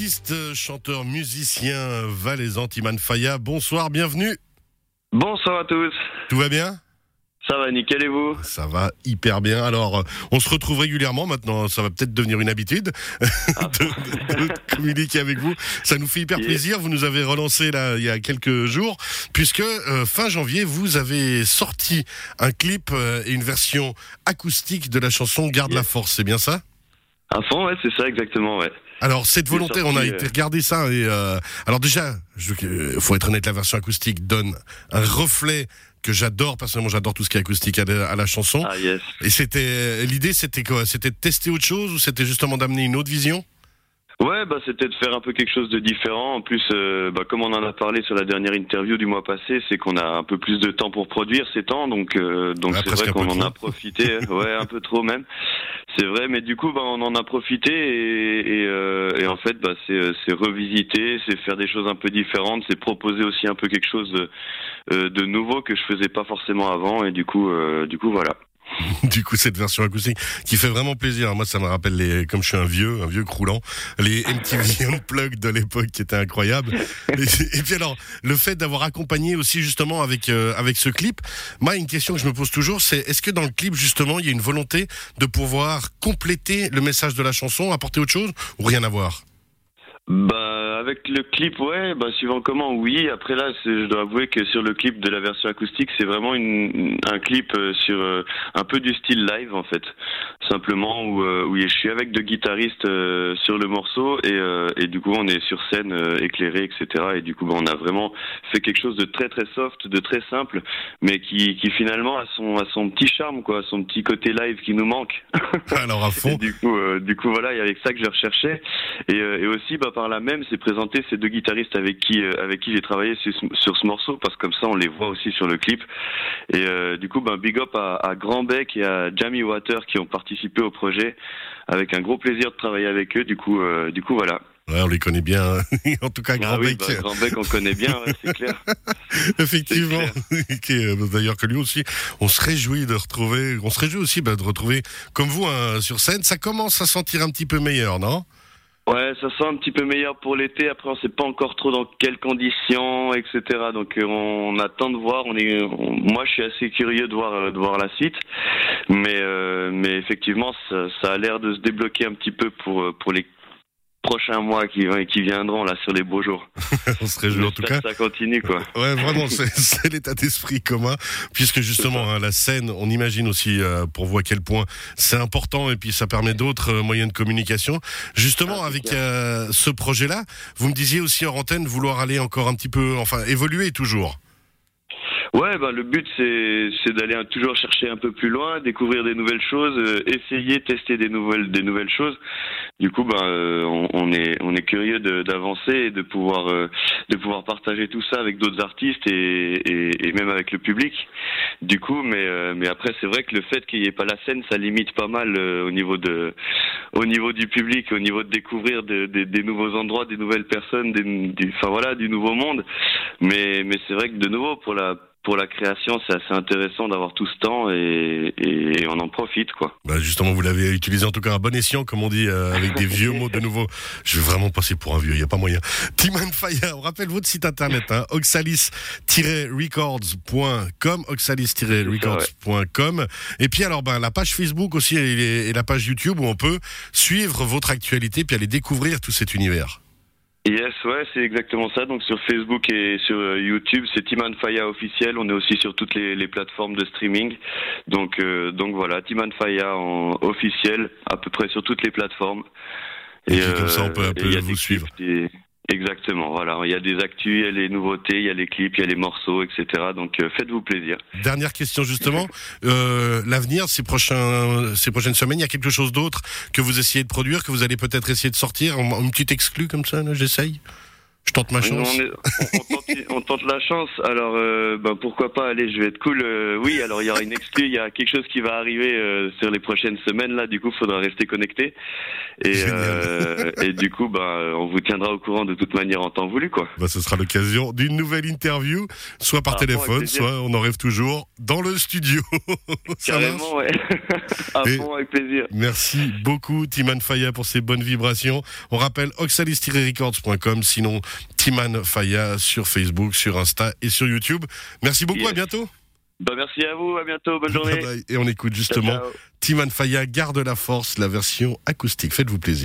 Artiste, chanteur, musicien valaisan Timan Faya, bonsoir, bienvenue. Bonsoir à tous. Tout va bien? Ça va, nickel et vous? Ça va hyper bien. Alors, on se retrouve régulièrement maintenant. Ça va peut-être devenir une habitude Ah. de, de- de communiquer avec vous. Ça nous fait hyper plaisir. Vous nous avez relancé là il y a quelques jours, puisque euh, fin janvier, vous avez sorti un clip euh, et une version acoustique de la chanson Garde la force. C'est bien ça? À fond, ouais, c'est ça exactement, ouais. Alors cette volonté, on a été euh, regarder ça et euh, alors déjà, je, euh, faut être honnête, la version acoustique donne un reflet que j'adore personnellement. J'adore tout ce qui est acoustique à la, à la chanson. Ah yes. Et c'était l'idée, c'était quoi? C'était de tester autre chose ou c'était justement d'amener une autre vision? Ouais, bah c'était de faire un peu quelque chose de différent. En plus, euh, bah, comme on en a parlé sur la dernière interview du mois passé, c'est qu'on a un peu plus de temps pour produire ces temps, donc euh, donc c'est vrai un qu'on en a profité. ouais, un peu trop même. C'est vrai, mais du coup, bah, on en a profité et, euh, en fait, bah, c'est euh, c'est revisiter, c'est faire des choses un peu différentes, c'est proposer aussi un peu quelque chose de, euh, nouveau que je faisais pas forcément avant, et du coup, du coup, voilà. Du coup, cette version acoustique qui fait vraiment plaisir. Moi, ça me rappelle les, comme je suis un vieux, un vieux croulant, les MTV Unplugged de l'époque qui étaient incroyables. Et, puis alors, le fait d'avoir accompagné aussi justement avec euh, avec ce clip, moi, une question que je me pose toujours, c'est est-ce que dans le clip justement, il y a une volonté de pouvoir compléter le message de la chanson, apporter autre chose ou rien à voir? Bah avec le clip ouais bah suivant comment oui après là je dois avouer que sur le clip de la version acoustique c'est vraiment une, un clip euh, sur euh, un peu du style live en fait simplement où, euh, où je suis avec deux guitaristes euh, sur le morceau et, et du coup on est sur scène éclairé etc et du coup bah, on a vraiment fait quelque chose de très très soft de très simple mais qui, qui finalement a son a son petit charme quoi son petit côté live qui nous manque Alors à et fond. du coup, du coup, voilà, il y avec ça que je recherchais. Et, et aussi, bah, par là même, c'est présenter ces deux guitaristes avec qui, euh, avec qui j'ai travaillé sur, ce- sur ce morceau, parce que comme ça, on les voit aussi sur le clip. Et euh, du coup, bah, big up à, à Grand Bec et à Jamie Water qui ont participé au projet, avec un gros plaisir de travailler avec eux. Du coup, euh, du coup, voilà. Ouais, on les connaît bien. hein. en tout cas, Grand ah oui, Bec, bah, Grand Bec, on connaît bien, ouais, c'est clair. effectivement. D'ailleurs que lui aussi, on se réjouit de retrouver. On se réjouit aussi bah, de retrouver comme vous hein, sur scène. Ça commence à sentir un petit peu meilleur, non? Ouais, ça sent un petit peu meilleur pour l'été. Après, on sait pas encore trop dans quelles conditions, etc. Donc, euh, on attend de voir. On est, moi, je suis assez curieux de voir, euh, de voir la suite. Mais, euh, mais effectivement, ça, ça a l'air de se débloquer un petit peu pour, euh, pour les prochains mois qui, qui viendront là sur les beaux jours. On se réjouit en tout cas. Que ça continue, quoi. Ouais, vraiment, c'est l'état d'esprit commun, puisque justement hein, la scène, on imagine aussi euh, pour vous à quel point c'est important, et puis ça permet d'autres euh, moyens de communication. Justement, Ah, avec euh, ce projet-là, vous me disiez aussi en antenne vouloir aller encore un petit peu, enfin évoluer toujours. Ouais, bah, le but c'est d'aller toujours chercher un peu plus loin, découvrir des nouvelles choses, euh, essayer, tester des nouvelles des nouvelles choses. Du coup, ben euh, on, est on est curieux d'avancer et de pouvoir euh, de pouvoir partager tout ça avec d'autres artistes et, et, et même avec le public. Du coup, mais euh, mais après c'est vrai que le fait qu'il n'y ait pas la scène, ça limite pas mal euh, au niveau de au niveau du public, au niveau de découvrir de- de- des nouveaux endroits, des nouvelles personnes, des, du, enfin voilà, du nouveau monde. Mais mais c'est vrai que de nouveau pour la pour la création, c'est assez intéressant d'avoir tout ce temps et, on en profite quoi. Bah justement, vous l'avez utilisé en tout cas à bon escient, comme on dit, euh, avec des vieux mots de nouveau. Je vais vraiment passer pour un vieux, il n'y a pas moyen. Timan Fire, on rappelle votre site internet, hein, oxalis-records.com, oxalis-records.com. Et puis alors, ben, la page Facebook aussi et, et la page YouTube où on peut suivre votre actualité puis aller découvrir tout cet univers. Yes, ouais, c'est exactement ça. Donc sur Facebook et sur euh, YouTube, c'est Timan Faya officiel. On est aussi sur toutes les, les plateformes de streaming. Donc euh, donc voilà, Timan Faya en officiel, à peu près sur toutes les plateformes. Et puis, comme ça, on peut un et peu il y a vous suivre. Exactement, voilà. Il y a des actus, il y a les nouveautés, il y a les clips, il y a les morceaux, etc. Donc euh, faites-vous plaisir. Dernière question justement, euh, l'avenir, ces prochains, ces prochaines semaines, il y a quelque chose d'autre que vous essayez de produire, que vous allez peut-être essayer de sortir, une petite exclue comme ça, là, j'essaye? Je tente ma chance. On, est- on- on tente, on tente la chance. Alors, euh, ben, pourquoi pas Allez, je vais être cool. Euh, oui, alors il y aura une exclue. Il y a quelque chose qui va arriver euh, sur les prochaines semaines. Là, du coup, faudra rester connecté. Et, du coup, ben, on vous tiendra au courant de toute manière en temps voulu, quoi. Bah, ce sera l'occasion d'une nouvelle interview, soit par Ah, bon, téléphone, soit on en rêve toujours dans le studio. Carrément, ouais. fond, avec plaisir. Merci beaucoup Timan Faya pour ces bonnes vibrations. On rappelle oxalis-records.com, sinon Timan Faya sur Facebook, sur Insta et sur YouTube. Merci beaucoup, Yes. à bientôt. Ben, merci à vous. À bientôt. Bonne journée. Bye bye. Et on écoute Ciao, justement ciao. Timan Faya, Garde la force, la version acoustique. Faites-vous plaisir.